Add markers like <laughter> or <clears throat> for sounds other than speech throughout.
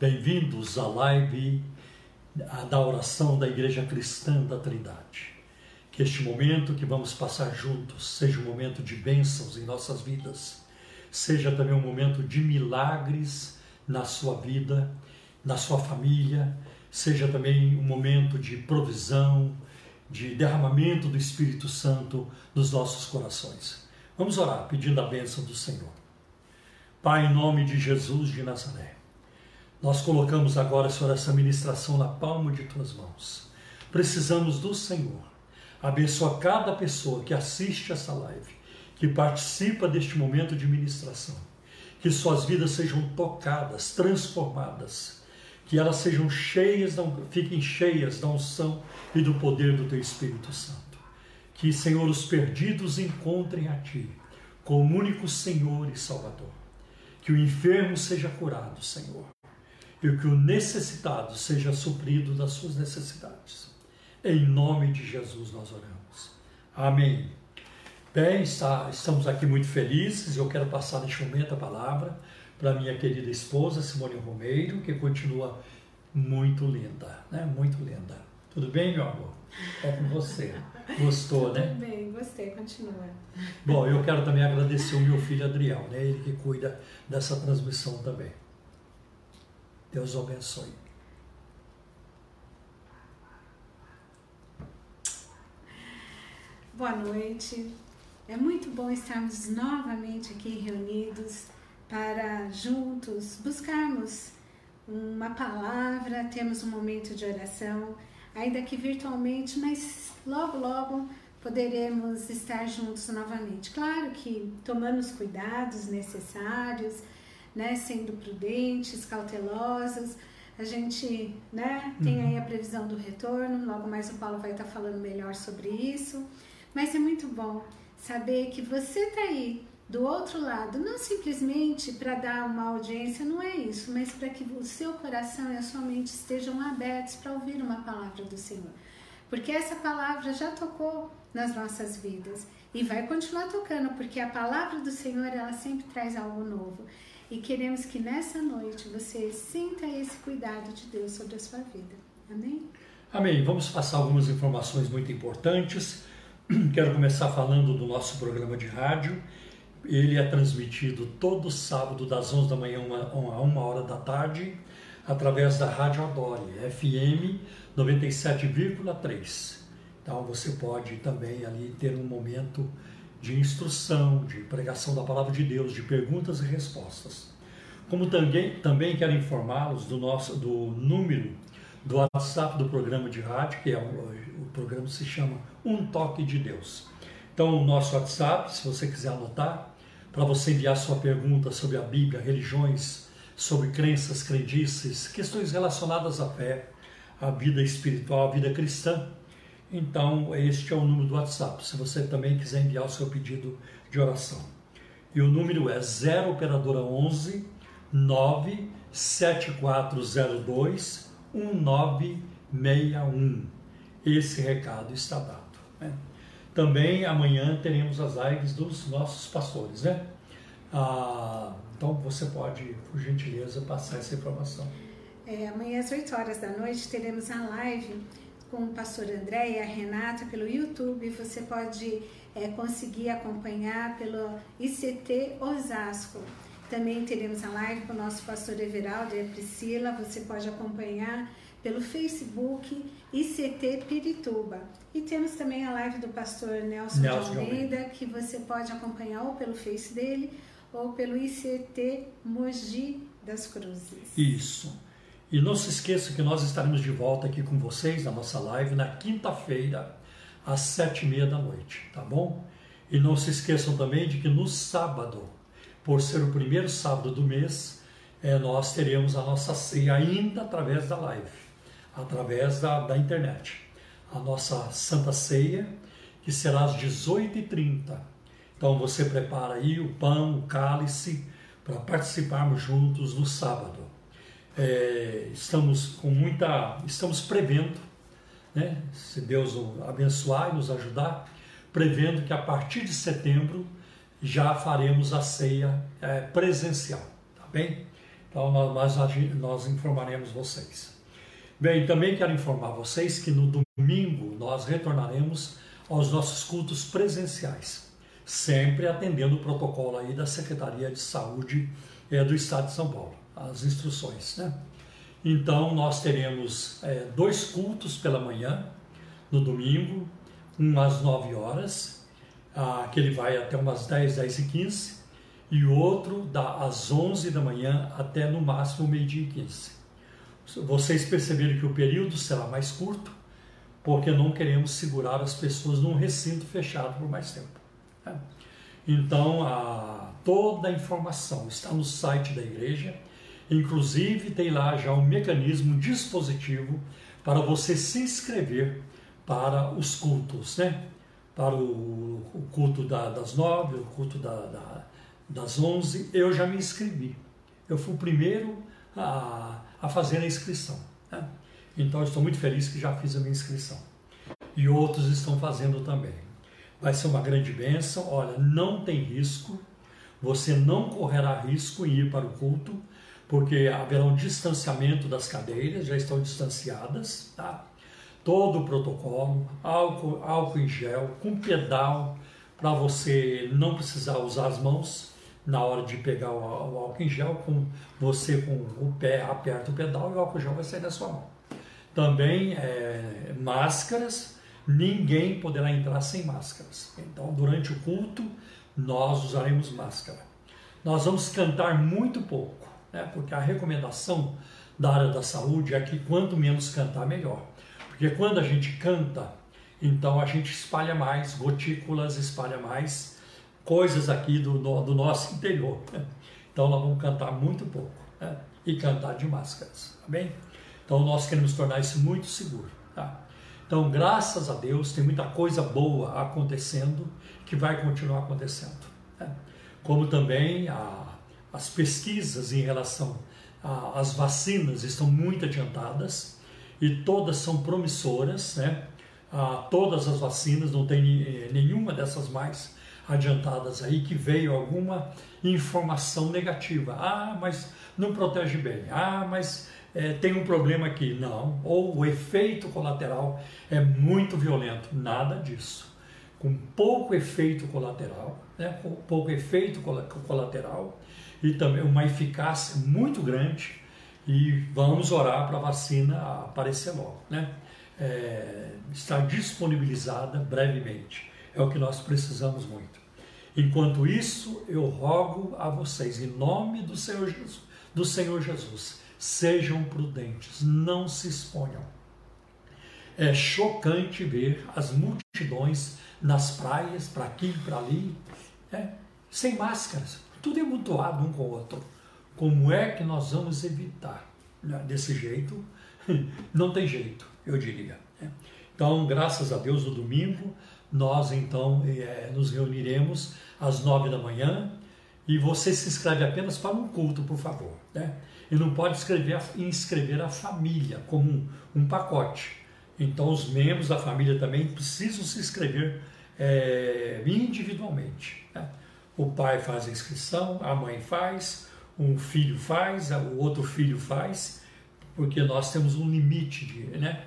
Bem-vindos à live da oração da Igreja Cristã da Trindade. Que este momento que vamos passar juntos seja um momento de bênçãos em nossas vidas, seja também um momento de milagres na sua vida, na sua família, seja também um momento de provisão, de derramamento do Espírito Santo nos nossos corações. Vamos orar pedindo a bênção do Senhor. Pai, em nome de Jesus de Nazaré. Nós colocamos agora, Senhor, essa ministração na palma de tuas mãos. Precisamos do Senhor. Abençoa cada pessoa que assiste essa live, que participa deste momento de ministração. Que suas vidas sejam tocadas, transformadas. Que elas sejam cheias, fiquem cheias da unção e do poder do teu Espírito Santo. Que, Senhor, os perdidos encontrem a Ti como único Senhor e Salvador. Que o enfermo seja curado, Senhor e que o necessitado seja suprido das suas necessidades. Em nome de Jesus nós oramos. Amém. Bem, está, estamos aqui muito felizes. Eu quero passar neste momento a palavra para minha querida esposa Simone Romeiro, que continua muito linda, né? Muito linda. Tudo bem, meu amor? É com você. Gostou, né? Tudo bem, gostei, continua. Bom, eu quero também agradecer o meu filho Adriel, né? Ele que cuida dessa transmissão também. Deus o abençoe. Boa noite. É muito bom estarmos novamente aqui reunidos para juntos buscarmos uma palavra, temos um momento de oração, ainda que virtualmente, mas logo, logo poderemos estar juntos novamente. Claro que tomando os cuidados necessários, né, sendo prudentes, cautelosos. A gente né, tem aí a previsão do retorno, logo mais o Paulo vai estar falando melhor sobre isso. Mas é muito bom saber que você está aí do outro lado, não simplesmente para dar uma audiência, não é isso, mas para que o seu coração e a sua mente estejam abertos para ouvir uma palavra do Senhor. Porque essa palavra já tocou nas nossas vidas e vai continuar tocando, porque a palavra do Senhor ela sempre traz algo novo e queremos que nessa noite você sinta esse cuidado de Deus sobre a sua vida. Amém? Amém. Vamos passar algumas informações muito importantes. <clears throat> Quero começar falando do nosso programa de rádio. Ele é transmitido todo sábado, das 11 da manhã a 1 hora da tarde, através da Rádio Adore, FM 97,3. Então você pode também ali ter um momento de instrução, de pregação da palavra de Deus, de perguntas e respostas. Como também, também quero informá-los do nosso do número do WhatsApp do programa de rádio, que é o, o programa se chama Um Toque de Deus. Então, o nosso WhatsApp, se você quiser anotar, para você enviar sua pergunta sobre a Bíblia, religiões, sobre crenças, crendices, questões relacionadas à fé, à vida espiritual, à vida cristã, então, este é o número do WhatsApp, se você também quiser enviar o seu pedido de oração. E o número é 0 operadora 11 97402 1961. Esse recado está dado. Né? Também amanhã teremos as lives dos nossos pastores, né? Ah, então você pode, por gentileza, passar essa informação. É, amanhã às 8 horas da noite teremos a live com o pastor André e a Renata pelo YouTube. Você pode é, conseguir acompanhar pelo ICT Osasco. Também teremos a live com o nosso pastor Everaldo e a Priscila. Você pode acompanhar pelo Facebook ICT Pirituba. E temos também a live do pastor Nelson, Nelson de Almeida, que você pode acompanhar ou pelo Face dele ou pelo ICT Mogi das Cruzes. Isso. E não se esqueça que nós estaremos de volta aqui com vocês na nossa live na quinta-feira, às sete e meia da noite, tá bom? E não se esqueçam também de que no sábado, por ser o primeiro sábado do mês, é, nós teremos a nossa ceia ainda através da live, através da, da internet. A nossa Santa Ceia, que será às 18h30. Então você prepara aí o pão, o cálice, para participarmos juntos no sábado é, estamos com muita, estamos prevendo, né, se Deus abençoar e nos ajudar, prevendo que a partir de setembro já faremos a ceia é, presencial, tá bem? Então nós, nós informaremos vocês. Bem, também quero informar vocês que no domingo nós retornaremos aos nossos cultos presenciais, sempre atendendo o protocolo aí da Secretaria de Saúde é, do Estado de São Paulo, as instruções, né? Então nós teremos é, dois cultos pela manhã no domingo, um às 9 horas, ah, que ele vai até umas 10, 10 e 15, e outro da, às 11 da manhã até no máximo meio-dia e 15. Vocês perceberam que o período será mais curto, porque não queremos segurar as pessoas num recinto fechado por mais tempo. Né? Então, a, toda a informação está no site da igreja, inclusive tem lá já um mecanismo, um dispositivo para você se inscrever para os cultos, né? Para o, o culto da, das nove, o culto da, da, das onze, eu já me inscrevi. Eu fui o primeiro a, a fazer a inscrição. Né? Então, estou muito feliz que já fiz a minha inscrição. E outros estão fazendo também. Vai ser uma grande bênção. Olha, não tem risco. Você não correrá risco em ir para o culto, porque haverá um distanciamento das cadeiras, já estão distanciadas, tá? Todo o protocolo, álcool, álcool em gel, com pedal, para você não precisar usar as mãos na hora de pegar o, o álcool em gel, com você com o pé aperta o pedal e o álcool gel vai sair da sua mão. Também é, máscaras, ninguém poderá entrar sem máscaras. Então, durante o culto, nós usaremos máscara. Nós vamos cantar muito pouco, né? porque a recomendação da área da saúde é que quanto menos cantar, melhor. Porque quando a gente canta, então a gente espalha mais gotículas, espalha mais coisas aqui do, do nosso interior. <laughs> Então nós vamos cantar muito pouco né? e cantar de máscaras, tá bem? Então nós queremos tornar isso muito seguro. Tá? Então, graças a Deus, tem muita coisa boa acontecendo que vai continuar acontecendo. Né? Como também a, as pesquisas em relação às vacinas estão muito adiantadas e todas são promissoras, né? Ah, todas as vacinas, não tem eh, nenhuma dessas mais adiantadas aí que veio alguma informação negativa. Ah, mas não protege bem. Ah, mas é, tem um problema aqui. Não. Ou o efeito colateral é muito violento. Nada disso. Com pouco efeito colateral, né? com pouco efeito colateral e também uma eficácia muito grande. E vamos orar para a vacina aparecer logo. Né? É, estar disponibilizada brevemente. É o que nós precisamos muito. Enquanto isso, eu rogo a vocês, em nome do Senhor Jesus, do Senhor Jesus Sejam prudentes, não se exponham. É chocante ver as multidões nas praias, para aqui para ali, é, sem máscaras, tudo é mutuado um com o outro. Como é que nós vamos evitar? Né, desse jeito, <laughs> não tem jeito, eu diria. Né? Então, graças a Deus, no domingo, nós então é, nos reuniremos às nove da manhã e você se inscreve apenas para um culto, por favor. Né? e não pode escrever, inscrever a família como um, um pacote. Então, os membros da família também precisam se inscrever é, individualmente. Né? O pai faz a inscrição, a mãe faz, um filho faz, o outro filho faz, porque nós temos um limite de, né,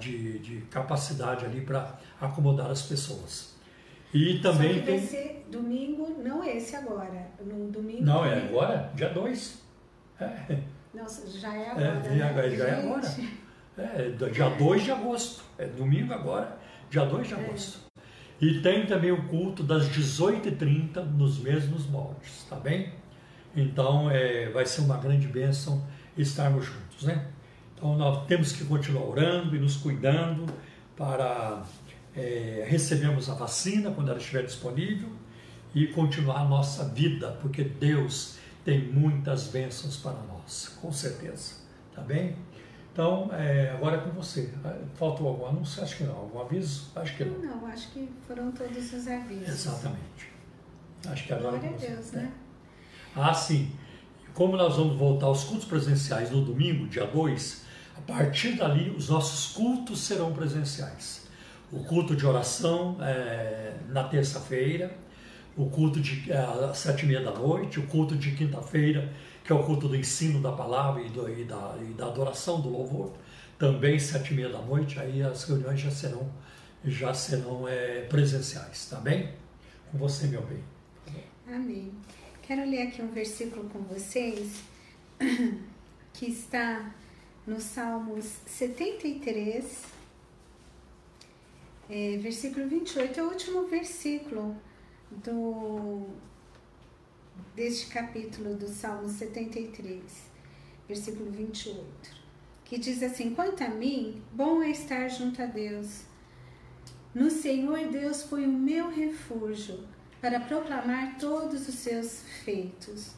de, de capacidade ali para acomodar as pessoas. E também Só que vai tem... ser domingo, não esse agora, no domingo. Não, é agora, dia 2. É. Nossa, já é agora. É, né? já é agora. É, dia 2 de agosto. É domingo agora, dia 2 de é. agosto. E tem também o culto das 18h30 nos mesmos moldes, tá bem? Então é, vai ser uma grande bênção estarmos juntos, né? Então nós temos que continuar orando e nos cuidando para é, recebermos a vacina quando ela estiver disponível e continuar a nossa vida, porque Deus tem muitas bênçãos para nós, com certeza. Tá bem? Então, é, agora é com você. Faltou algum anúncio? Acho que não. Algum aviso? Acho que não. Não, acho que foram todos os avisos. Exatamente. Acho que agora Glória a Deus, né? Ah, sim. Como nós vamos voltar aos cultos presenciais no domingo, dia 2, a partir dali os nossos cultos serão presenciais. O culto de oração é, na terça-feira, o culto de às sete e meia da noite, o culto de quinta-feira que é o culto do ensino da palavra e, do, e, da, e da adoração, do louvor, também sete e meia da noite, aí as reuniões já serão, já serão é, presenciais, tá bem? Com você, meu bem. Amém. Quero ler aqui um versículo com vocês <clears throat> que está no Salmos 73, é, versículo 28, é o último versículo do, deste capítulo do Salmo 73, versículo 28, que diz assim: Quanto a mim, bom é estar junto a Deus. No Senhor Deus foi o meu refúgio para proclamar todos os seus feitos.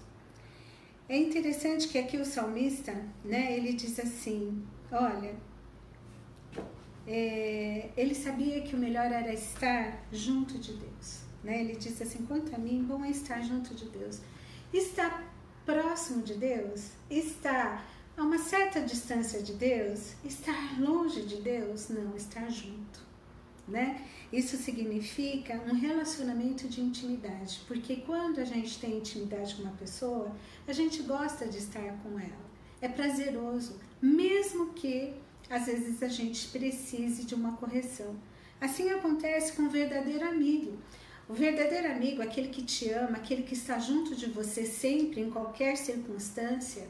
É interessante que aqui o salmista, né, ele diz assim: olha, é, ele sabia que o melhor era estar junto de Deus. Né? Ele disse assim: quanto a mim, bom é estar junto de Deus. Estar próximo de Deus, estar a uma certa distância de Deus, estar longe de Deus, não, estar junto. Né? Isso significa um relacionamento de intimidade, porque quando a gente tem intimidade com uma pessoa, a gente gosta de estar com ela. É prazeroso, mesmo que às vezes a gente precise de uma correção. Assim acontece com o verdadeiro amigo. O verdadeiro amigo, aquele que te ama, aquele que está junto de você sempre, em qualquer circunstância,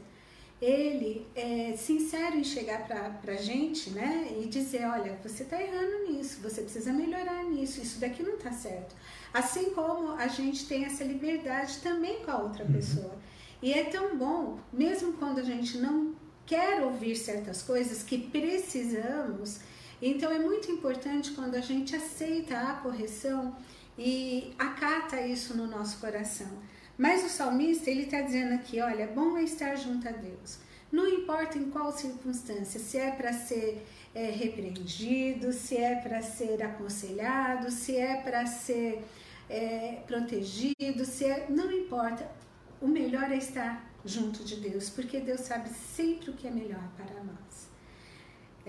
ele é sincero em chegar para a gente né, e dizer: olha, você está errando nisso, você precisa melhorar nisso, isso daqui não está certo. Assim como a gente tem essa liberdade também com a outra uhum. pessoa. E é tão bom, mesmo quando a gente não quer ouvir certas coisas que precisamos, então é muito importante quando a gente aceita a correção e acata isso no nosso coração. Mas o salmista, ele está dizendo aqui, olha, é bom é estar junto a Deus. Não importa em qual circunstância, se é para ser é, repreendido, se é para ser aconselhado, se é para ser é, protegido, se é, não importa. O melhor é estar junto de Deus, porque Deus sabe sempre o que é melhor para nós.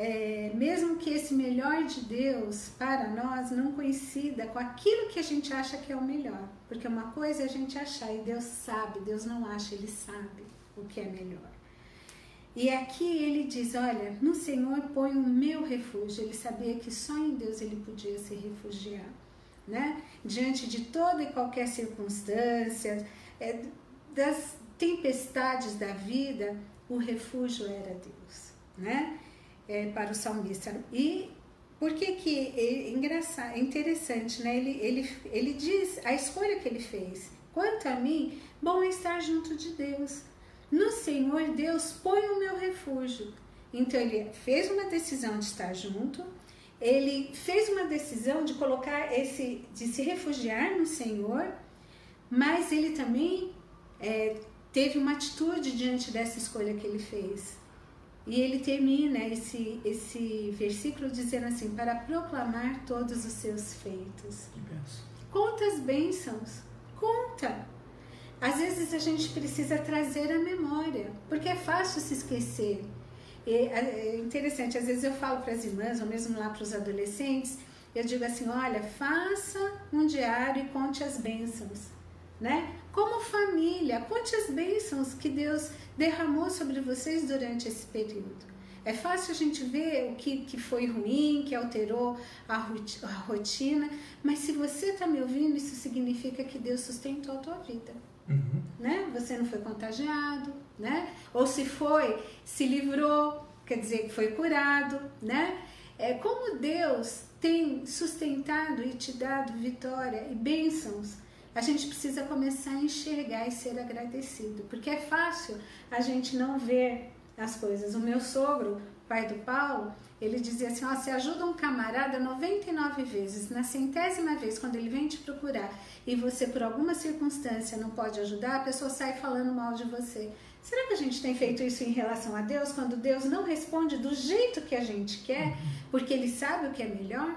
É, mesmo que esse melhor de Deus para nós não coincida com aquilo que a gente acha que é o melhor, porque uma coisa é a gente achar e Deus sabe, Deus não acha, Ele sabe o que é melhor. E aqui ele diz: Olha, no Senhor põe o meu refúgio. Ele sabia que só em Deus ele podia se refugiar, né? Diante de toda e qualquer circunstância, é, das tempestades da vida, o refúgio era Deus, né? É, para o salmista. E por que que é engraçado, é interessante, né? Ele, ele, ele diz a escolha que ele fez. Quanto a mim, bom é estar junto de Deus. No Senhor Deus põe o meu refúgio. Então ele fez uma decisão de estar junto, ele fez uma decisão de colocar esse, de se refugiar no Senhor, mas ele também é, teve uma atitude diante dessa escolha que ele fez. E ele termina esse, esse versículo dizendo assim: para proclamar todos os seus feitos. Conta as bênçãos, conta. Às vezes a gente precisa trazer a memória, porque é fácil se esquecer. E é, é interessante, às vezes eu falo para as irmãs, ou mesmo lá para os adolescentes, eu digo assim: olha, faça um diário e conte as bênçãos né? Como família, conte as bênçãos que Deus derramou sobre vocês durante esse período. É fácil a gente ver o que, que foi ruim, que alterou a, rotina, mas se você está me ouvindo, isso significa que Deus sustentou a tua vida. Uhum. Né? Você não foi contagiado, né? Ou se foi, se livrou, quer dizer que foi curado, né? É como Deus tem sustentado e te dado vitória e bênçãos a gente precisa começar a enxergar e ser agradecido, porque é fácil a gente não ver as coisas. O meu sogro, pai do Paulo, ele dizia assim: ó, você ajuda um camarada 99 vezes, na centésima vez, quando ele vem te procurar e você, por alguma circunstância, não pode ajudar, a pessoa sai falando mal de você. Será que a gente tem feito isso em relação a Deus, quando Deus não responde do jeito que a gente quer, porque Ele sabe o que é melhor?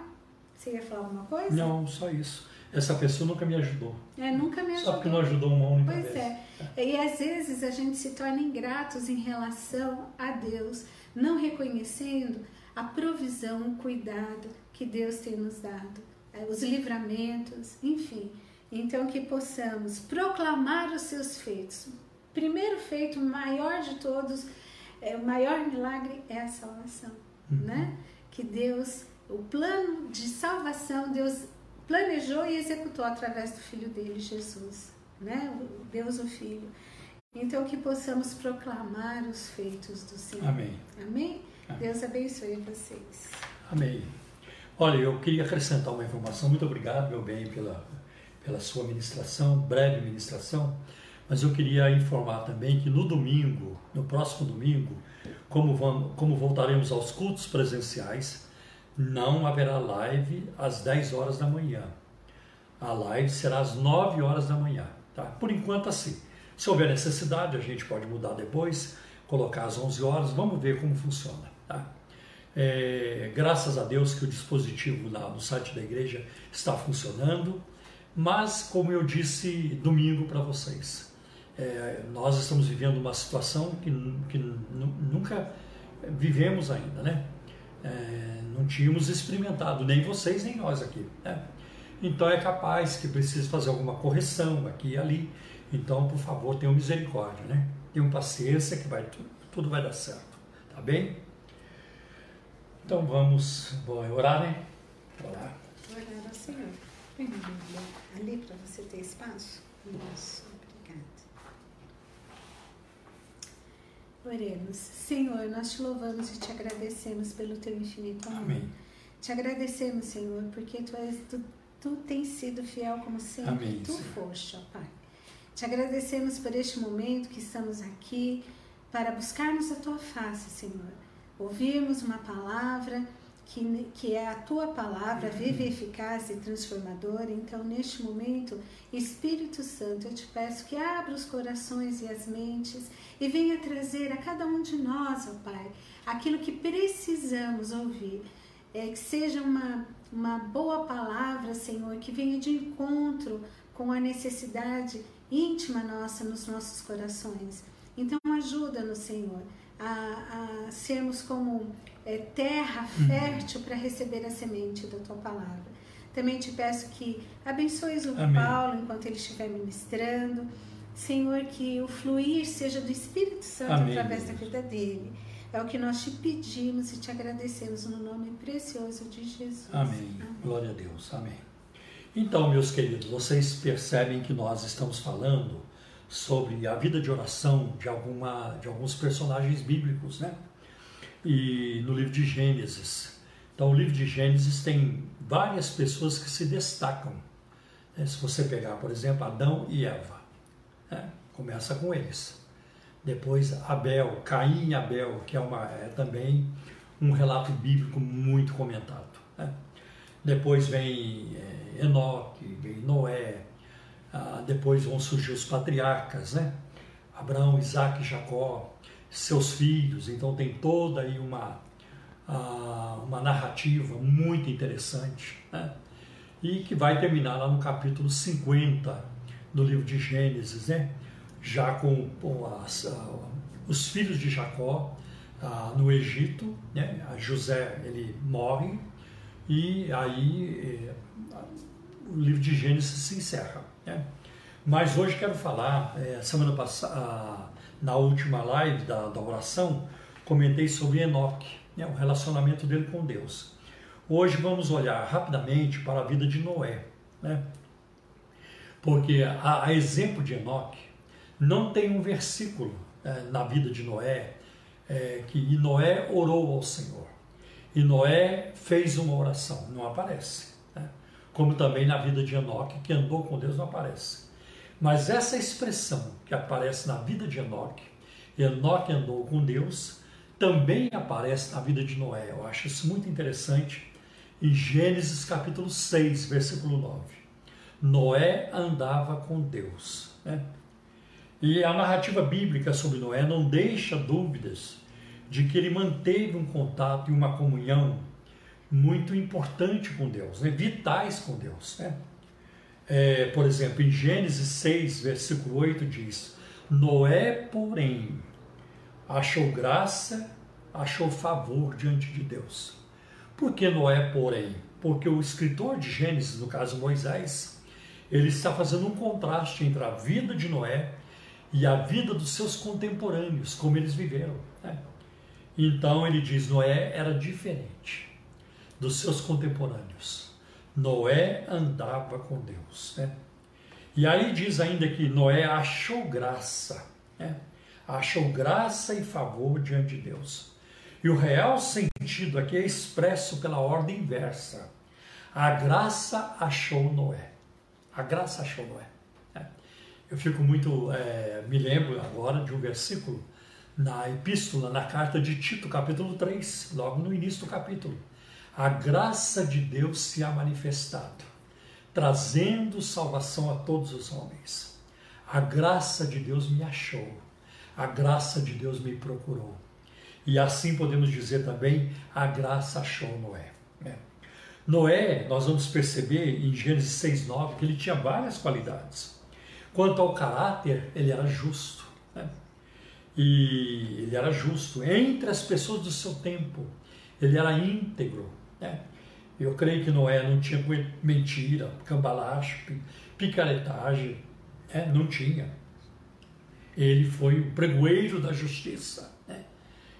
Você ia falar alguma coisa? Não, só isso essa pessoa nunca me ajudou. É, nunca me ajudou. Só porque não ajudou uma única pois vez. Pois é. E às vezes a gente se torna ingratos em relação a Deus, não reconhecendo a provisão, o cuidado que Deus tem nos dado, é, os livramentos, enfim. Então que possamos proclamar os seus feitos. primeiro feito, o maior de todos, é, o maior milagre é a salvação, uhum. né? Que Deus, o plano de salvação, Deus planejou e executou através do Filho dele, Jesus, né? Deus o Filho. Então que possamos proclamar os feitos do Senhor. Amém. Amém? Amém. Deus abençoe vocês. Amém. Olha, eu queria acrescentar uma informação. Muito obrigado, meu bem, pela, pela sua ministração, breve ministração. Mas eu queria informar também que no domingo, no próximo domingo, como, vamos, como voltaremos aos cultos presenciais, não haverá live às 10 horas da manhã. A live será às 9 horas da manhã. Tá? Por enquanto, assim. Se houver necessidade, a gente pode mudar depois, colocar às 11 horas, vamos ver como funciona. Tá? É, graças a Deus que o dispositivo lá no site da igreja está funcionando, mas como eu disse domingo para vocês, é, nós estamos vivendo uma situação que, que nunca vivemos ainda, né? É, não tínhamos experimentado, nem vocês nem nós aqui. Né? Então é capaz que precise fazer alguma correção aqui e ali. Então, por favor, tenham misericórdia, né? Tenham paciência que vai, tudo, tudo vai dar certo. Tá bem? Então vamos orar, né? Orar. Orar ao Senhor. Ali para você ter espaço. Oremos. Senhor, nós te louvamos e te agradecemos pelo teu infinito amor. Amém. Te agradecemos, Senhor, porque tu, és, tu, tu tens sido fiel como sempre Amém, tu Senhor. foste, ó Pai. Te agradecemos por este momento que estamos aqui para buscarmos a tua face, Senhor ouvirmos uma palavra que, que é a tua palavra, viva, eficaz e transformadora. Então, neste momento, Espírito Santo, eu te peço que abra os corações e as mentes e venha trazer a cada um de nós, ó Pai, aquilo que precisamos ouvir. É, que seja uma, uma boa palavra, Senhor, que venha de encontro com a necessidade íntima nossa nos nossos corações. Então, ajuda-nos, Senhor a, a sermos como é, terra uhum. fértil para receber a semente da tua palavra. Também te peço que abençoes o Amém. Paulo enquanto ele estiver ministrando. Senhor, que o fluir seja do Espírito Santo Amém. através da vida dele. É o que nós te pedimos e te agradecemos no nome precioso de Jesus. Amém. Amém. Glória a Deus. Amém. Então, meus queridos, vocês percebem que nós estamos falando sobre a vida de oração de, alguma, de alguns personagens bíblicos, né? E no livro de Gênesis. Então, o livro de Gênesis tem várias pessoas que se destacam. Né? Se você pegar, por exemplo, Adão e Eva, né? começa com eles. Depois Abel, Caim e Abel, que é, uma, é também um relato bíblico muito comentado. Né? Depois vem é, Enoque, vem Noé, ah, depois vão surgir os patriarcas, né? Abraão, Isaac e Jacó, seus filhos. Então tem toda aí uma, uma narrativa muito interessante, né? E que vai terminar lá no capítulo 50 do livro de Gênesis, né? Já com, com as, os filhos de Jacó no Egito, né? José ele morre e aí eh, o livro de Gênesis se encerra. Né? Mas hoje quero falar, é, semana passada, na última live da, da oração, comentei sobre Enoque, né, o relacionamento dele com Deus. Hoje vamos olhar rapidamente para a vida de Noé, né? porque a, a exemplo de Enoque, não tem um versículo é, na vida de Noé é, que Noé orou ao Senhor. E Noé fez uma oração, não aparece como também na vida de Enoque, que andou com Deus, não aparece. Mas essa expressão que aparece na vida de Enoque, Enoque andou com Deus, também aparece na vida de Noé. Eu acho isso muito interessante. Em Gênesis capítulo 6, versículo 9. Noé andava com Deus. Né? E a narrativa bíblica sobre Noé não deixa dúvidas de que ele manteve um contato e uma comunhão muito importante com Deus, né? vitais com Deus. Né? É, por exemplo, em Gênesis 6, versículo 8 diz: Noé, porém, achou graça, achou favor diante de Deus. Por que Noé, porém? Porque o escritor de Gênesis, no caso Moisés, ele está fazendo um contraste entre a vida de Noé e a vida dos seus contemporâneos, como eles viveram. Né? Então ele diz: Noé era diferente dos seus contemporâneos. Noé andava com Deus. Né? E aí diz ainda que Noé achou graça, né? achou graça e favor diante de Deus. E o real sentido aqui é expresso pela ordem inversa. A graça achou Noé. A graça achou Noé. É. Eu fico muito, é, me lembro agora de um versículo na epístola, na carta de Tito, capítulo 3, logo no início do capítulo. A graça de Deus se há manifestado, trazendo salvação a todos os homens. A graça de Deus me achou, a graça de Deus me procurou. E assim podemos dizer também: a graça achou Noé. É. Noé, nós vamos perceber em Gênesis 6,9 que ele tinha várias qualidades. Quanto ao caráter, ele era justo. Né? E ele era justo entre as pessoas do seu tempo. Ele era íntegro. Né? Eu creio que Noé não tinha mentira, cambalacho, picaretagem. Né? Não tinha. Ele foi o pregoeiro da justiça. Né?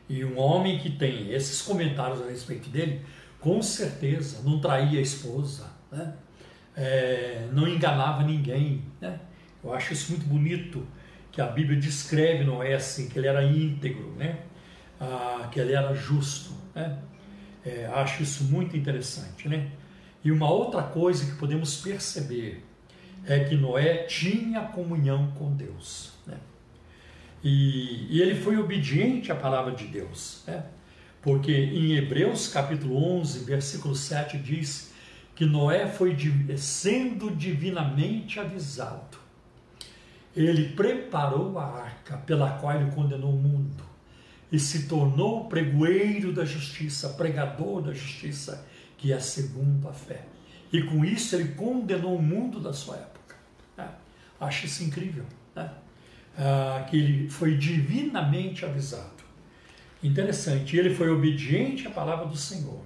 E um homem que tem esses comentários a respeito dele, com certeza não traía a esposa, né? É, não enganava ninguém. Né? Eu acho isso muito bonito que a Bíblia descreve Noé assim, que ele era íntegro, né? Ah, que ele era justo. Né? É, acho isso muito interessante. Né? E uma outra coisa que podemos perceber é que Noé tinha comunhão com Deus. Né? E, e, ele foi obediente à palavra de Deus. Né? Porque em Hebreus capítulo 11, versículo 7 diz que Noé foi sendo divinamente avisado ele preparou a arca pela qual ele condenou o mundo e se tornou pregoeiro da justiça, pregador da justiça, que é segundo a fé. E com isso ele condenou o mundo da sua época. É, acho isso incrível. Né? Ah, que ele foi divinamente avisado. Interessante, ele foi obediente à palavra do Senhor.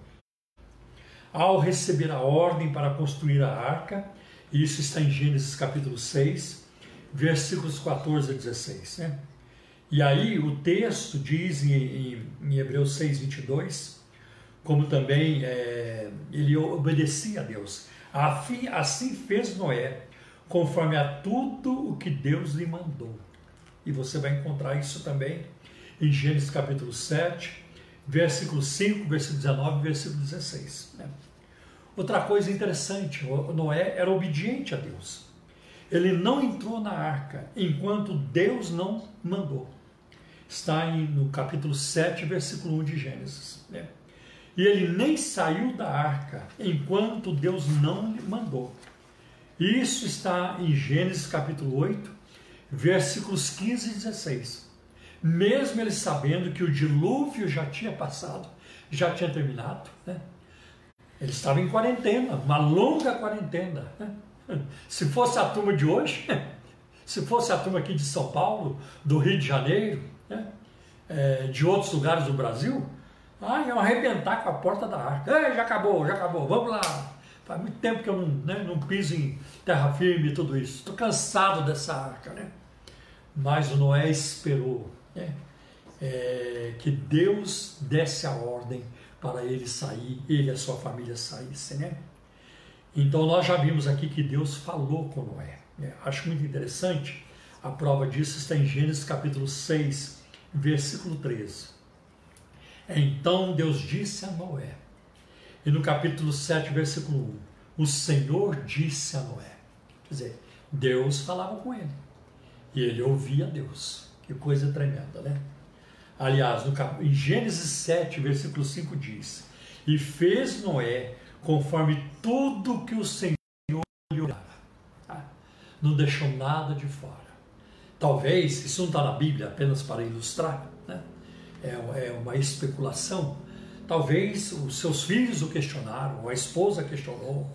Ao receber a ordem para construir a arca, isso está em Gênesis capítulo 6, versículos 14 a 16. Né? E aí o texto diz em, em, em Hebreus 6, 22, como também é, ele obedecia a Deus. Assim fez Noé, conforme a tudo o que Deus lhe mandou. E você vai encontrar isso também em Gênesis capítulo 7, versículo 5, versículo 19 versículo 16. Né? Outra coisa interessante, Noé era obediente a Deus. Ele não entrou na arca enquanto Deus não mandou. Está em, no capítulo 7, versículo 1 de Gênesis. Né? E ele nem saiu da arca enquanto Deus não lhe mandou. Isso está em Gênesis capítulo 8, versículos 15 e 16. Mesmo ele sabendo que o dilúvio já tinha passado, já tinha terminado, né? ele estava em quarentena, uma longa quarentena. Né? Se fosse a turma de hoje, <laughs> se fosse a turma aqui de São Paulo, do Rio de Janeiro, né? é, de outros lugares do Brasil, ah, iam arrebentar com a porta da arca. já acabou, já acabou, vamos lá. Faz muito tempo que eu não, né, não piso em terra firme e tudo isso. Estou cansado dessa arca, né? Mas o Noé esperou né? É, que Deus desse a ordem para ele sair, ele e a sua família saíssem, né? Então nós já vimos aqui que Deus falou com Noé. É, acho muito interessante. A prova disso está em Gênesis capítulo 6, versículo 13. Então Deus disse a Noé. E no capítulo 7, versículo 1, o Senhor disse a Noé. Quer dizer, Deus falava com ele. E ele ouvia Deus. Que coisa tremenda, né? Aliás, no, em Gênesis 7, versículo 5 diz: E fez Noé conforme tudo que o Senhor lhe orava. Tá? Não deixou nada de fora. Talvez, isso não está na Bíblia apenas para ilustrar, né? é, é uma especulação. Talvez os seus filhos o questionaram, ou a esposa questionou,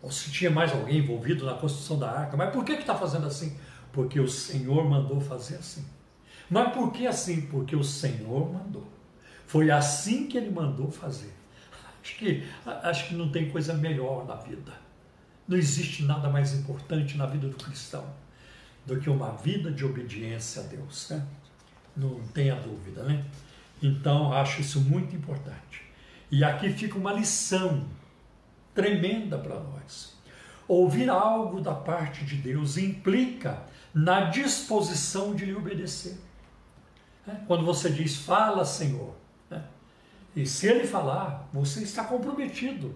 ou se tinha mais alguém envolvido na construção da arca. Mas por que está fazendo assim? Porque o Senhor mandou fazer assim. Mas por que assim? Porque o Senhor mandou. Foi assim que ele mandou fazer. Acho que, acho que não tem coisa melhor na vida. Não existe nada mais importante na vida do cristão do que uma vida de obediência a Deus. Né? Não tenha dúvida, né? Então, acho isso muito importante. E aqui fica uma lição tremenda para nós. Ouvir algo da parte de Deus implica na disposição de lhe obedecer. Né? Quando você diz, fala, Senhor, né? e se ele falar, você está comprometido.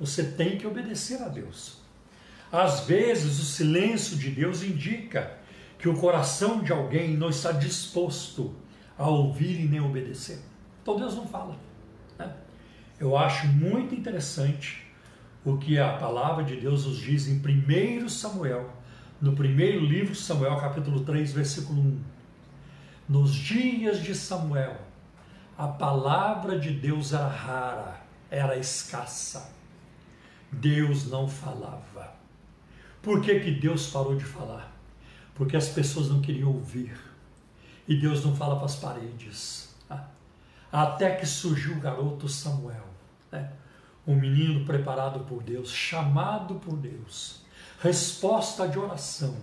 Você tem que obedecer a Deus. Às vezes, o silêncio de Deus indica que o coração de alguém não está disposto a ouvir e nem obedecer. Então, Deus não fala. Né? Eu acho muito interessante o que a palavra de Deus nos diz em 1 Samuel, no primeiro livro de Samuel, capítulo 3, versículo 1. Nos dias de Samuel, a palavra de Deus era rara, era escassa. Deus não falava. Por que, que Deus parou de falar? Porque as pessoas não queriam ouvir. E Deus não fala para as paredes. Tá? Até que surgiu o garoto Samuel, né? um menino preparado por Deus, chamado por Deus, resposta de oração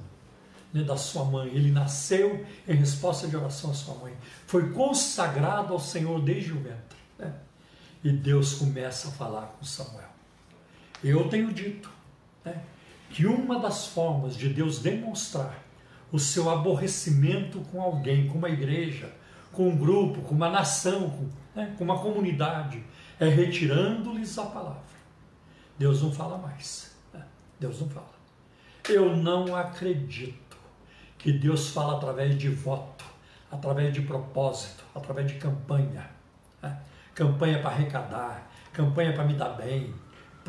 né, da sua mãe. Ele nasceu em resposta de oração à sua mãe. Foi consagrado ao Senhor desde o ventre. Né? E Deus começa a falar com Samuel. Eu tenho dito né, que uma das formas de Deus demonstrar o seu aborrecimento com alguém, com uma igreja, com um grupo, com uma nação, com, né, com uma comunidade, é retirando-lhes a palavra. Deus não fala mais. Né? Deus não fala. Eu não acredito que Deus fala através de voto, através de propósito, através de campanha. Né? Campanha para arrecadar, campanha para me dar bem,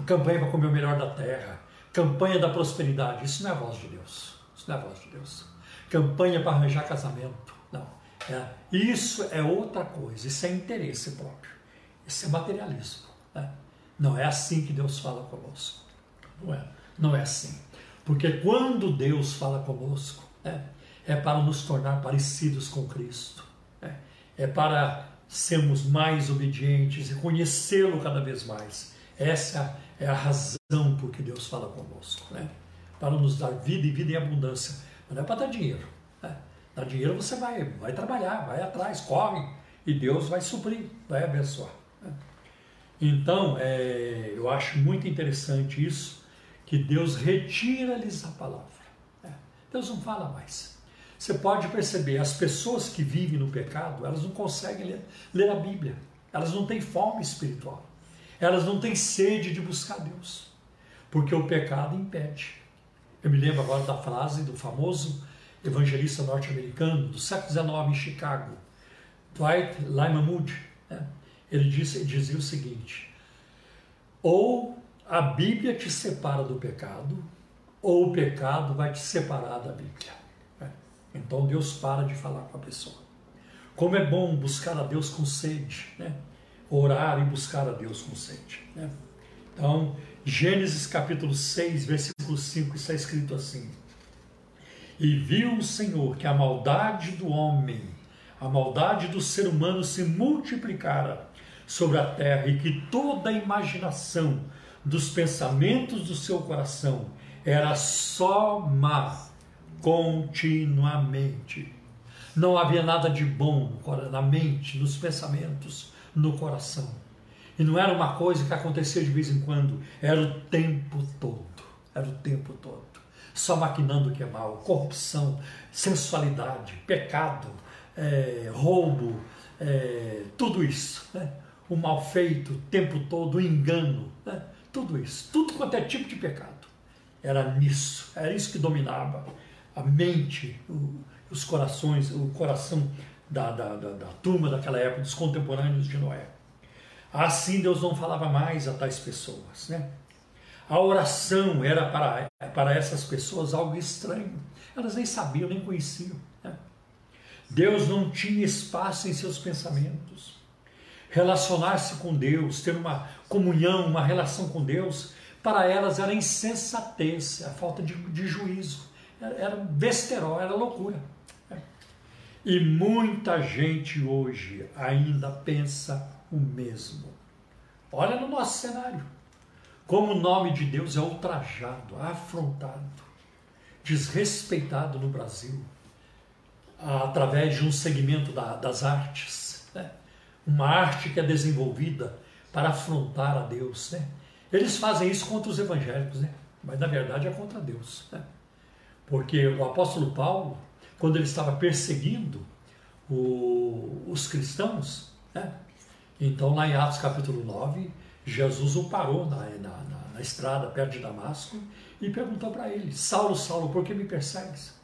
campanha para comer o melhor da terra, campanha da prosperidade. Isso não é a voz de Deus. Isso não é a voz de Deus. Campanha para arranjar casamento. Não. É, isso é outra coisa. Isso é interesse próprio. Isso é materialismo. Né? Não é assim que Deus fala conosco. Não é, não é assim. Porque quando Deus fala conosco, né, é para nos tornar parecidos com Cristo. Né? É para sermos mais obedientes e conhecê-lo cada vez mais. Essa é a razão por que Deus fala conosco, né? Para nos dar vida e vida em abundância. Mas não é para dar dinheiro. Né? Dar dinheiro você vai, vai trabalhar, vai atrás, corre e Deus vai suprir, vai abençoar. Né? Então, é, eu acho muito interessante isso, que Deus retira-lhes a palavra. Né? Deus não fala mais. Você pode perceber, as pessoas que vivem no pecado, elas não conseguem ler, ler a Bíblia. Elas não têm fome espiritual elas não têm sede de buscar Deus, porque o pecado impede. Eu me lembro agora da frase do famoso evangelista norte-americano do século XIX em Chicago, Dwight Lyman Moody. Né? Ele, disse, dizia o seguinte: ou a Bíblia te separa do pecado, ou o pecado vai te separar da Bíblia. Né? Então Deus para de falar com a pessoa. Como é bom buscar a Deus com sede, né? Orar e buscar a Deus com sede. Né? Então, Gênesis capítulo 6, versículo 5, está escrito assim: E viu o Senhor que a maldade do homem, a maldade do ser humano se multiplicara sobre a terra e que toda a imaginação dos pensamentos do seu coração era só má continuamente. Não havia nada de bom na mente, nos pensamentos no coração. E não era uma coisa que acontecia de vez em quando, era o tempo todo. Era o tempo todo. Só maquinando o que é mal, corrupção, sensualidade, pecado, é, roubo, é, tudo isso. Né? O mal feito o tempo todo, o engano, né? tudo isso. Tudo quanto é tipo de pecado. Era nisso, era isso que dominava a mente, o, os corações, o coração da, da, da, da turma daquela época, dos contemporâneos de Noé. Assim Deus não falava mais a tais pessoas. Né? A oração era para, para essas pessoas algo estranho. Elas nem sabiam, nem conheciam. Né? Deus não tinha espaço em seus pensamentos. Relacionar-se com Deus, ter uma comunhão, uma relação com Deus, para elas era insensatez, a falta de, de juízo. Era, era besterol, era loucura. E muita gente hoje ainda pensa o mesmo. Olha no nosso cenário. Como o nome de Deus é ultrajado, afrontado. desrespeitado no Brasil através de um segmento da, das artes, né? uma arte que é desenvolvida para afrontar a Deus. Né? Eles fazem isso contra os evangélicos, né? mas na verdade é contra Deus. Né? Porque o apóstolo Paulo, quando ele estava perseguindo o, os cristãos, né? então lá em Atos capítulo 9, Jesus o parou na, na, na, na estrada perto de Damasco e perguntou para ele: Saulo, Saulo, por que me persegues?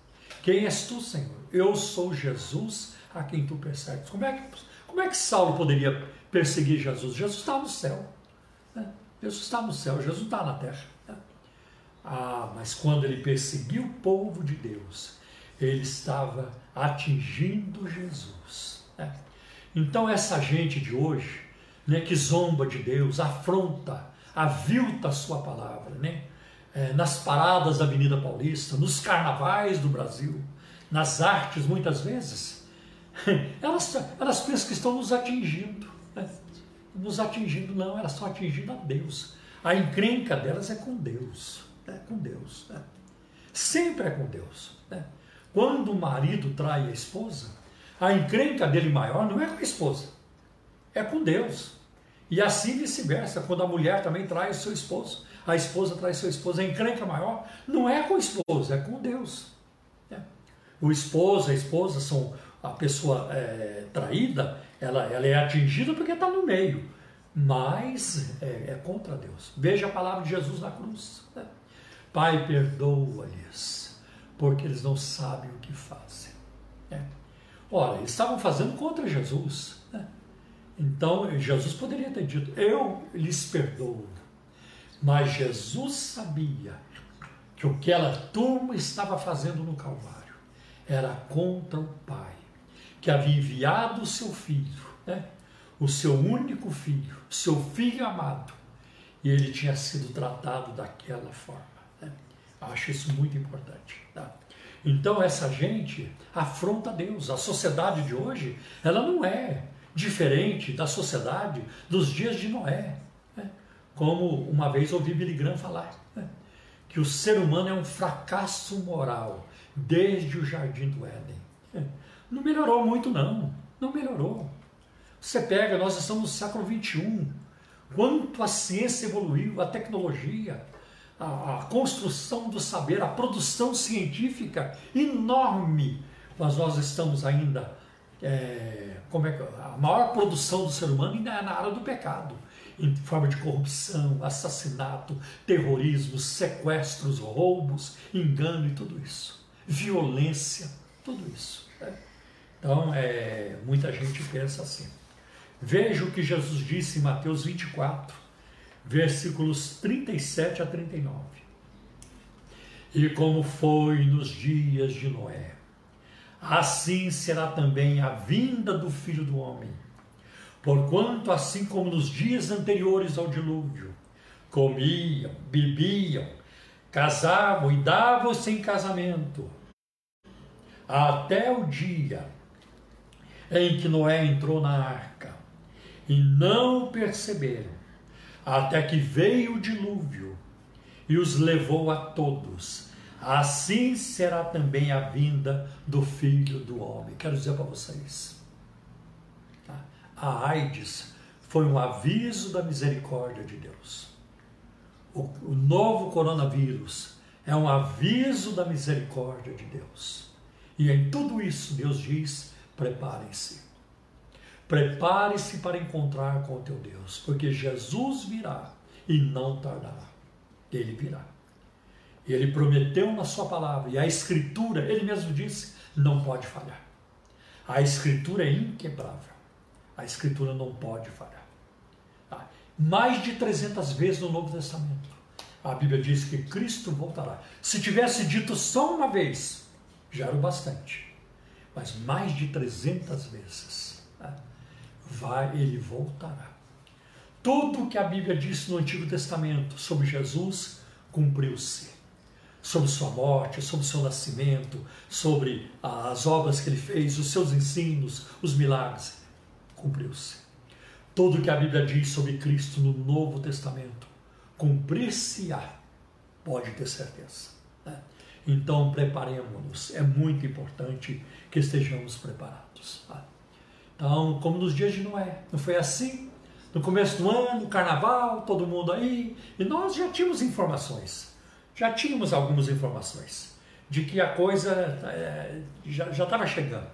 Quem és tu, Senhor? Eu sou Jesus a quem tu persegues. Como é que, como é que Saulo poderia perseguir Jesus? Jesus está no céu. Né? Jesus está no céu, Jesus está na terra. Né? Ah, mas quando ele perseguiu o povo de Deus, ele estava atingindo Jesus. Né? Então, essa gente de hoje, né, que zomba de Deus, afronta, avilta a sua palavra, né? É, nas paradas da Avenida Paulista, nos carnavais do Brasil, nas artes, muitas vezes, <laughs> elas, elas pensam que estão nos atingindo. Né? Nos atingindo, não, elas estão atingindo a Deus. A encrenca delas é com Deus. É com Deus. Né? Sempre é com Deus. Né? Quando o marido trai a esposa, a encrenca dele maior não é com a esposa, é com Deus. E assim vice-versa, quando a mulher também trai o seu esposo, a esposa trai seu esposo, a encrenca maior não é com o esposo, é com Deus. É. O esposo, a esposa são a pessoa é, traída, ela, ela é atingida porque está no meio, mas é, é, contra Deus. Veja a palavra de Jesus na cruz. Né? Pai, perdoa-lhes, porque eles não sabem o que fazem. É. Ora, eles estavam fazendo contra Jesus. Né? Então, Jesus poderia ter dito: Eu lhes perdoo. Mas Jesus sabia que o que aquela turma estava fazendo no Calvário era contra o Pai, que havia enviado o seu filho, né? o seu único filho, seu filho amado, e ele tinha sido tratado daquela forma. Né? Acho isso muito importante. Tá? Então essa gente afronta Deus. A sociedade de hoje, ela não é diferente da sociedade dos dias de Noé. Né? Como uma vez ouvi Billy Graham falar, né? que o ser humano é um fracasso moral desde o jardim do Éden. É. Não melhorou muito, não. Não melhorou. Você pega, nós estamos no século XXI. Quanto a ciência evoluiu, a tecnologia, a, a construção do saber, a produção científica enorme. Mas nós estamos ainda é, como é a maior produção do ser humano ainda é na área do pecado, em forma de corrupção, assassinato, terrorismo, sequestros, roubos, engano e tudo isso, violência, tudo isso. Né? Então, é, muita gente pensa assim. Veja o que Jesus disse em Mateus 24, versículos 37 a 39. E como foi nos dias de Noé assim será também a vinda do Filho do Homem. Porquanto, assim como nos dias anteriores ao dilúvio, comiam, bebiam, casavam e davam-se em casamento, até o dia em que Noé entrou na arca, e não perceberam, até que veio o dilúvio e os levou a todos assim será também a vinda do Filho do Homem. Quero dizer para vocês, tá? a AIDS foi um aviso da misericórdia de Deus. O, o novo coronavírus é um aviso da misericórdia de Deus. E em tudo isso, Deus diz: preparem-se. Prepare-se para encontrar com o teu Deus, porque Jesus virá e não tardará. Ele virá. Ele prometeu na sua palavra, e a Escritura, ele mesmo disse, não pode falhar. A Escritura é inquebrável. A Escritura não pode falhar. Tá? Mais de 300 vezes no Novo Testamento, a Bíblia diz que Cristo voltará. Se tivesse dito só uma vez, já era o bastante. Mas mais de 300 vezes, tá? Vai, ele voltará. Tudo o que a Bíblia disse no Antigo Testamento sobre Jesus cumpriu-se sobre sua morte, sobre seu nascimento, sobre as obras que ele fez, os seus ensinos, os milagres. Cumpriu-se. Tudo que a Bíblia diz sobre Cristo no Novo Testamento, cumprir-se-á, pode ter certeza. Né? Então preparemos-nos. É muito importante que estejamos preparados. Tá? Então, como nos dias de Noé, não foi assim? No começo do ano, carnaval, todo mundo aí, e nós já tínhamos informações, já tínhamos algumas informações de que a coisa é, já estava chegando.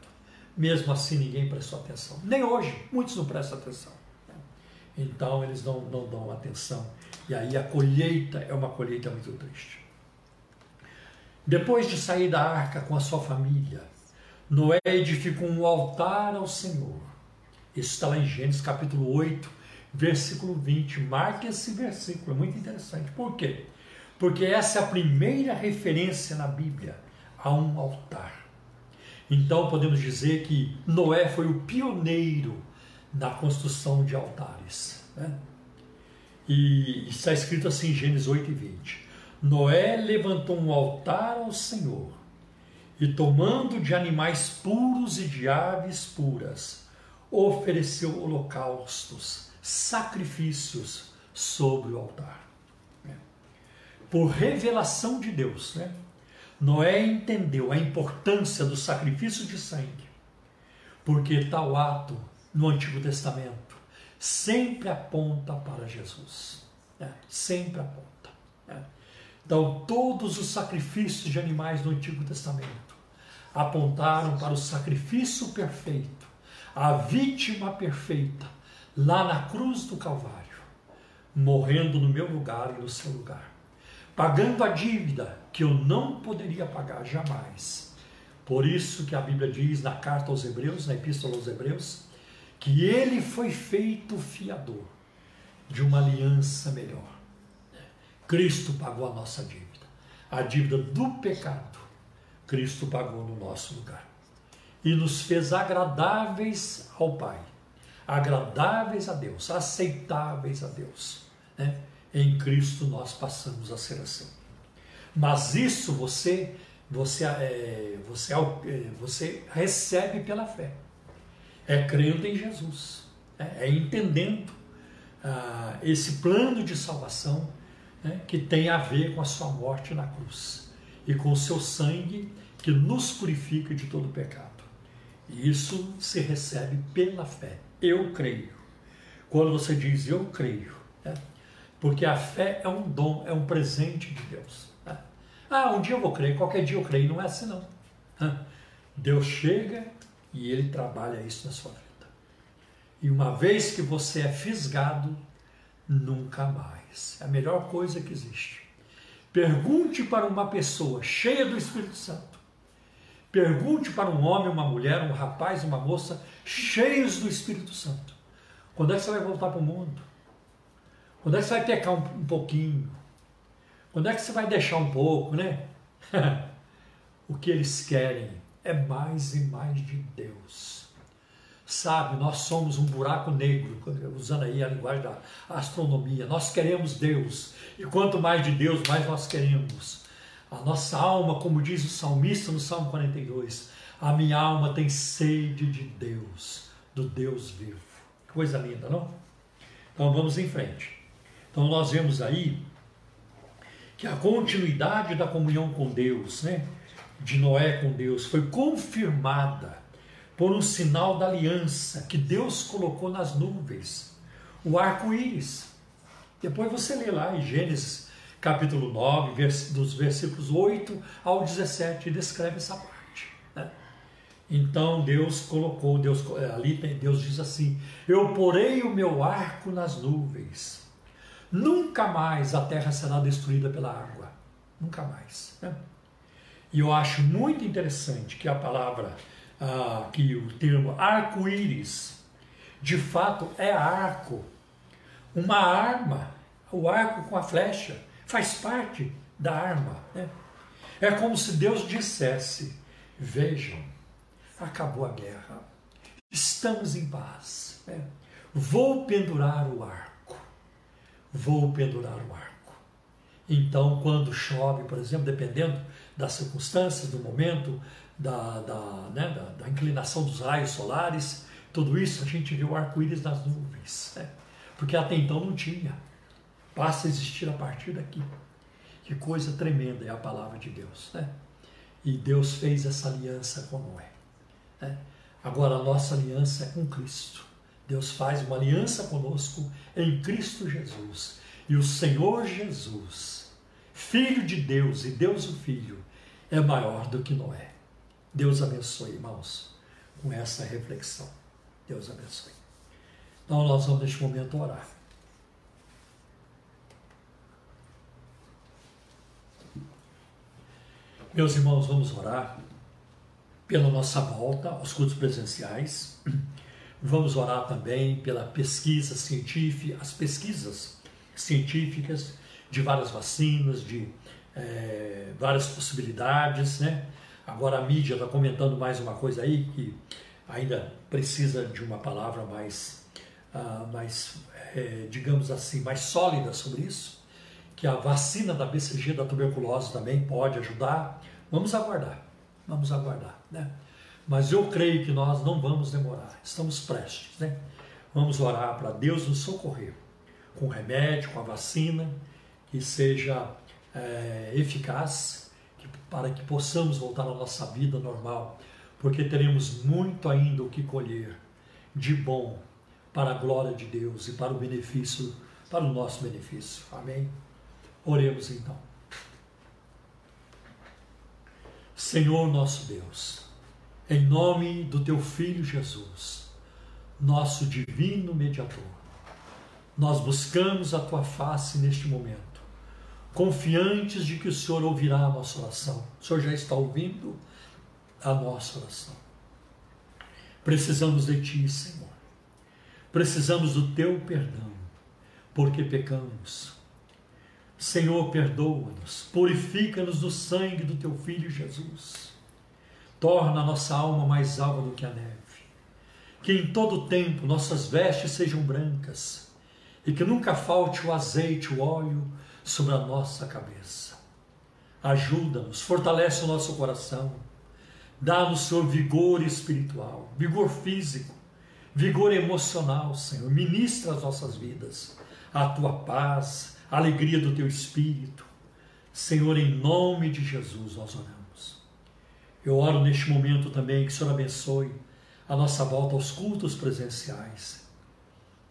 Mesmo assim, ninguém prestou atenção. Nem hoje, muitos não prestam atenção. Então, eles não, não dão atenção. E aí a colheita é uma colheita muito triste. Depois de sair da arca com a sua família, Noé edificou um altar ao Senhor. Isso está lá em Gênesis capítulo 8, versículo 20. Marque esse versículo, é muito interessante. Por quê? Porque essa é a primeira referência na Bíblia a um altar. Então podemos dizer que Noé foi o pioneiro na construção de altares. Né? E está escrito assim em Gênesis 8 e 20. Noé levantou um altar ao Senhor e tomando de animais puros e de aves puras, ofereceu holocaustos, sacrifícios sobre o altar. Né? Por revelação de Deus, né? Noé entendeu a importância do sacrifício de sangue, porque tal ato no Antigo Testamento sempre aponta para Jesus. Né? Sempre aponta. Né? Então, todos os sacrifícios de animais do Antigo Testamento apontaram para o sacrifício perfeito, a vítima perfeita, lá na cruz do Calvário, morrendo no meu lugar e no seu lugar, pagando a dívida que eu não poderia pagar jamais. Por isso que a Bíblia diz na carta aos Hebreus, na Epístola aos Hebreus, que ele foi feito fiador de uma aliança melhor Cristo pagou a nossa dívida. A dívida do pecado, Cristo pagou no nosso lugar. E nos fez agradáveis ao Pai, agradáveis a Deus, aceitáveis a Deus. Né? Em Cristo nós passamos a ser assim. Mas isso você você, é, você, é, você recebe pela fé. É crendo em Jesus. É, é entendendo ah, esse plano de salvação né, que tem a ver com a sua morte na cruz e com o seu sangue que nos purifica de todo pecado. E isso se recebe pela fé. Eu creio. Quando você diz eu creio, né, porque a fé é um dom, é um presente de Deus. Né? Ah, um dia eu vou crer, qualquer dia eu creio. Não é assim não. Deus chega e ele trabalha isso na sua vida. E uma vez que você é fisgado, nunca mais. É a melhor coisa que existe. Pergunte para uma pessoa cheia do Espírito Santo. Pergunte para um homem, uma mulher, um rapaz, uma moça cheios do Espírito Santo. Quando é que você vai voltar para o mundo? Quando é que você vai pecar um, um pouquinho? Quando é que você vai deixar um pouco, né? <laughs> o que eles querem é mais e mais de Deus sabe, nós somos um buraco negro, usando aí a linguagem da astronomia. Nós queremos Deus, e quanto mais de Deus, mais nós queremos. A nossa alma, como diz o salmista no Salmo 42, a minha alma tem sede de Deus, do Deus vivo. Coisa linda, não? Então vamos em frente. Então nós vemos aí que a continuidade da comunhão com Deus, né, de Noé com Deus, foi confirmada por um sinal da aliança que Deus colocou nas nuvens, o arco-íris. Depois você lê lá em Gênesis capítulo 9, dos versículos 8 ao 17, e descreve essa parte. Né? Então Deus colocou, Deus, ali Deus diz assim: Eu porei o meu arco nas nuvens, nunca mais a terra será destruída pela água, nunca mais. Né? E eu acho muito interessante que a palavra ah, que o termo arco-íris, de fato é arco, uma arma, o arco com a flecha, faz parte da arma. Né? É como se Deus dissesse: vejam, acabou a guerra, estamos em paz. Né? Vou pendurar o arco, vou pendurar o arco. Então, quando chove, por exemplo, dependendo das circunstâncias, do momento, da, da, né, da, da, inclinação dos raios solares, tudo isso a gente o arco-íris nas nuvens, né? porque até então não tinha. Passa a existir a partir daqui. Que coisa tremenda é a palavra de Deus. Né? E Deus fez essa aliança com Noé. Né? Agora a nossa aliança é com Cristo. Deus faz uma aliança conosco em Cristo Jesus. E o Senhor Jesus, Filho de Deus e Deus o Filho, é maior do que Noé. Deus abençoe, irmãos, com essa reflexão. Deus abençoe. Então nós vamos neste momento orar. Meus irmãos, vamos orar pela nossa volta aos cultos presenciais. Vamos orar também pela pesquisa científica, as pesquisas científicas de várias vacinas, de é, várias possibilidades, né? Agora a mídia está comentando mais uma coisa aí que ainda precisa de uma palavra mais, uh, mais é, digamos assim, mais sólida sobre isso, que a vacina da BCG da tuberculose também pode ajudar. Vamos aguardar, vamos aguardar, né? Mas eu creio que nós não vamos demorar, estamos prestes, né? Vamos orar para Deus nos socorrer com remédio, com a vacina, que seja é, eficaz, para que possamos voltar à nossa vida normal, porque teremos muito ainda o que colher de bom para a glória de Deus e para o benefício, para o nosso benefício. Amém? Oremos então. Senhor nosso Deus, em nome do teu Filho Jesus, nosso divino mediador, nós buscamos a tua face neste momento, confiantes de que o Senhor ouvirá a nossa oração. O Senhor já está ouvindo a nossa oração. Precisamos de ti, Senhor. Precisamos do teu perdão, porque pecamos. Senhor, perdoa-nos, purifica-nos do sangue do teu filho Jesus. Torna a nossa alma mais alva do que a neve. Que em todo tempo nossas vestes sejam brancas e que nunca falte o azeite, o óleo sobre a nossa cabeça. Ajuda-nos, fortalece o nosso coração, dá-nos, Senhor, vigor espiritual, vigor físico, vigor emocional, Senhor. Ministra as nossas vidas, a tua paz, a alegria do teu espírito. Senhor, em nome de Jesus nós oramos. Eu oro neste momento também que o Senhor abençoe a nossa volta aos cultos presenciais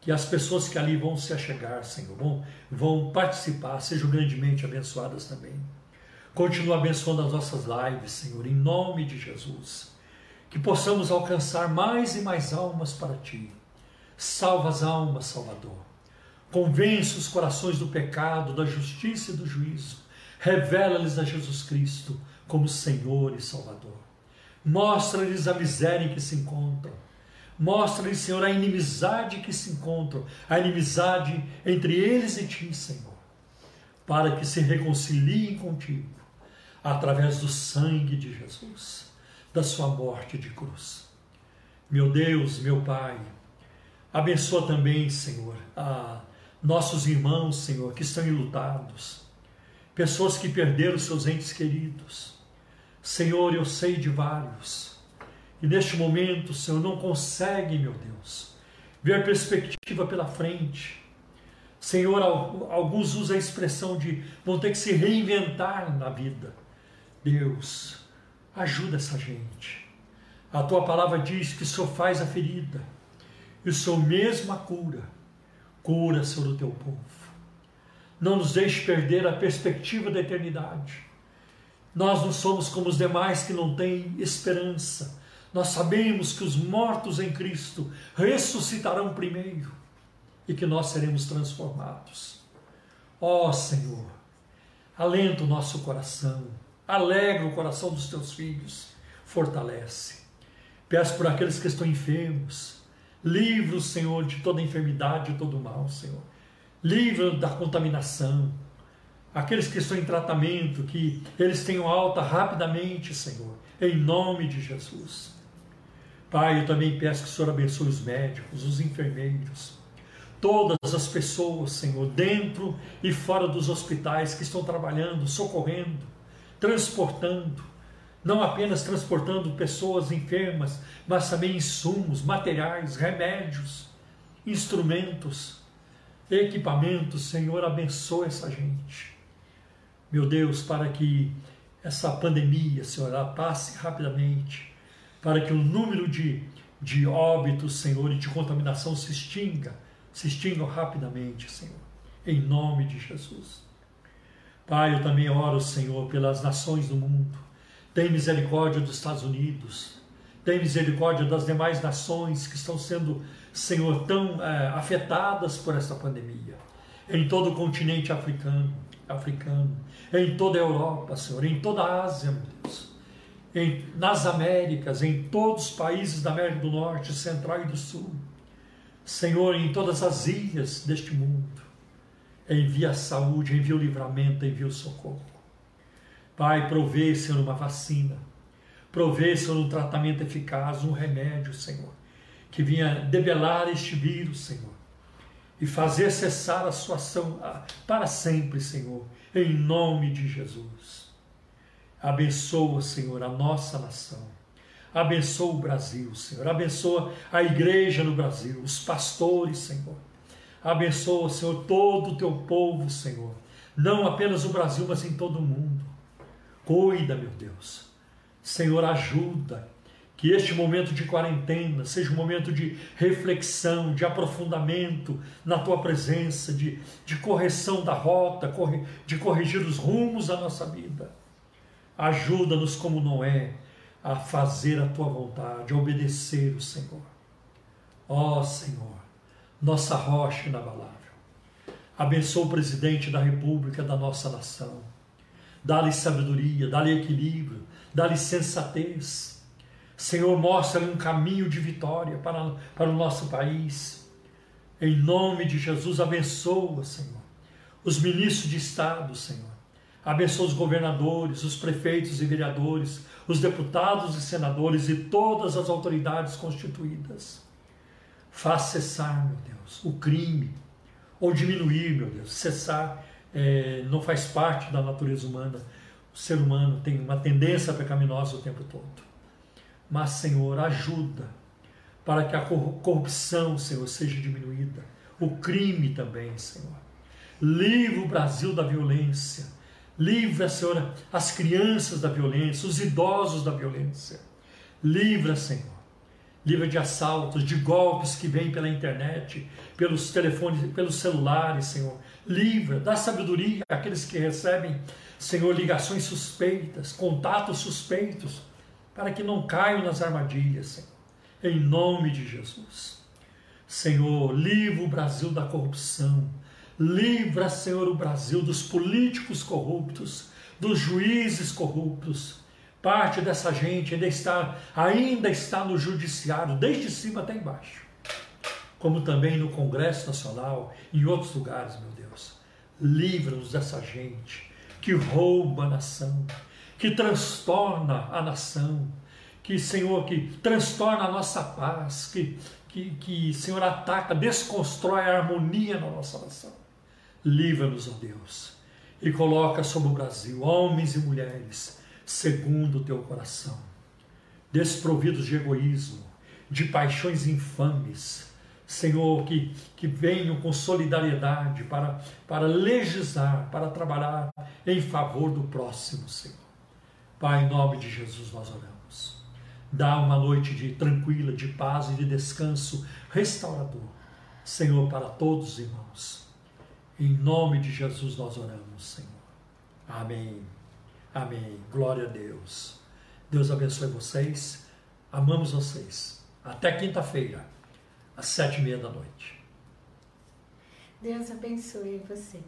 que as pessoas que ali vão se achegar, Senhor, vão, vão participar, sejam grandemente abençoadas também. Continua abençoando as nossas lives, Senhor, em nome de Jesus. Que possamos alcançar mais e mais almas para Ti. Salva as almas, Salvador. Convence os corações do pecado, da justiça e do juízo. Revela-lhes a Jesus Cristo como Senhor e Salvador. Mostra-lhes a miséria em que se encontram Mostra-lhes, Senhor, a inimizade que se encontra, a inimizade entre eles e ti, Senhor, para que se reconciliem contigo através do sangue de Jesus, da sua morte de cruz. Meu Deus, meu Pai, abençoa também, Senhor, a nossos irmãos, Senhor, que estão enlutados, pessoas que perderam seus entes queridos. Senhor, eu sei de vários e neste momento, Senhor, não consegue, meu Deus, ver a perspectiva pela frente. Senhor, alguns usam a expressão de vão ter que se reinventar na vida. Deus, ajuda essa gente. A tua palavra diz que o Senhor faz a ferida e o Senhor mesmo a cura. Cura, Senhor, o teu povo. Não nos deixe perder a perspectiva da eternidade. Nós não somos como os demais que não têm esperança nós sabemos que os mortos em Cristo ressuscitarão primeiro e que nós seremos transformados. Ó oh, Senhor, alenta o nosso coração, alegra o coração dos teus filhos, fortalece. Peço por aqueles que estão enfermos, livra o Senhor de toda enfermidade e todo mal, Senhor. Livra da contaminação. Aqueles que estão em tratamento, que eles tenham alta rapidamente, Senhor, em nome de Jesus. Pai, eu também peço que o Senhor abençoe os médicos, os enfermeiros, todas as pessoas, Senhor, dentro e fora dos hospitais que estão trabalhando, socorrendo, transportando, não apenas transportando pessoas enfermas, mas também insumos, materiais, remédios, instrumentos, equipamentos. Senhor, abençoe essa gente. Meu Deus, para que essa pandemia, Senhor, passe rapidamente, para que o número de, de óbitos, Senhor, e de contaminação se extinga, se extingam rapidamente, Senhor, em nome de Jesus. Pai, eu também oro, Senhor, pelas nações do mundo. Tem misericórdia dos Estados Unidos, tem misericórdia das demais nações que estão sendo, Senhor, tão é, afetadas por essa pandemia. Em todo o continente africano, africano, em toda a Europa, Senhor, em toda a Ásia, meu Deus, em, nas Américas, em todos os países da América do Norte, Central e do Sul. Senhor, em todas as ilhas deste mundo, envia a saúde, envia o livramento, envia o socorro. Pai, provê, Senhor, uma vacina Provê, Senhor, um tratamento eficaz, um remédio, Senhor, que vinha debelar este vírus, Senhor, e fazer cessar a sua ação ah, para sempre, Senhor, em nome de Jesus. Abençoa, Senhor, a nossa nação. Abençoa o Brasil, Senhor. Abençoa a igreja no Brasil, os pastores, Senhor. Abençoa, Senhor, todo o teu povo, Senhor. Não apenas o Brasil, mas em todo o mundo. Cuida, meu Deus. Senhor, ajuda que este momento de quarentena seja um momento de reflexão, de aprofundamento na tua presença, de, de correção da rota, de corrigir os rumos da nossa vida. Ajuda-nos como não é a fazer a tua vontade, a obedecer o Senhor. Ó oh, Senhor, nossa rocha inabalável. Abençoa o presidente da República da nossa nação. Dá-lhe sabedoria, dá-lhe equilíbrio, dá-lhe sensatez. Senhor, mostra-lhe um caminho de vitória para, para o nosso país. Em nome de Jesus, abençoa, Senhor, os ministros de Estado, Senhor. Abençoa os governadores, os prefeitos e vereadores, os deputados e senadores e todas as autoridades constituídas. Faz cessar, meu Deus, o crime, ou diminuir, meu Deus. Cessar é, não faz parte da natureza humana o ser humano tem uma tendência pecaminosa o tempo todo. Mas, Senhor, ajuda para que a corrupção, Senhor, seja diminuída. O crime também, Senhor. Livra o Brasil da violência. Livra, Senhor, as crianças da violência, os idosos da violência. Livra, Senhor. Livra de assaltos, de golpes que vêm pela internet, pelos telefones, pelos celulares, Senhor. Livra, dá sabedoria àqueles que recebem Senhor, ligações suspeitas, contatos suspeitos, para que não caiam nas armadilhas, Senhor. Em nome de Jesus. Senhor, livra o Brasil da corrupção. Livra, Senhor, o Brasil dos políticos corruptos, dos juízes corruptos. Parte dessa gente ainda está, ainda está no judiciário, desde cima até embaixo. Como também no Congresso Nacional e em outros lugares, meu Deus. Livra-nos dessa gente que rouba a nação, que transtorna a nação, que, Senhor, que transtorna a nossa paz, que, que, que Senhor, ataca, desconstrói a harmonia na nossa nação. Livra-nos, ó Deus, e coloca sobre o Brasil homens e mulheres segundo o teu coração, desprovidos de egoísmo, de paixões infames, Senhor, que, que venham com solidariedade para, para legislar, para trabalhar em favor do próximo, Senhor. Pai, em nome de Jesus nós oramos. Dá uma noite de tranquila, de paz e de descanso restaurador, Senhor, para todos os irmãos. Em nome de Jesus nós oramos, Senhor. Amém. Amém. Glória a Deus. Deus abençoe vocês. Amamos vocês. Até quinta-feira às sete e meia da noite. Deus abençoe vocês.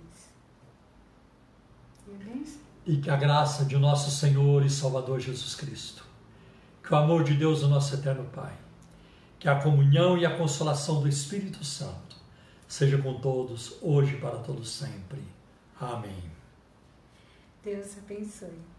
E que a graça de nosso Senhor e Salvador Jesus Cristo, que o amor de Deus, o nosso eterno Pai, que a comunhão e a consolação do Espírito Santo seja com todos, hoje e para todos sempre. Amém. Deus abençoe.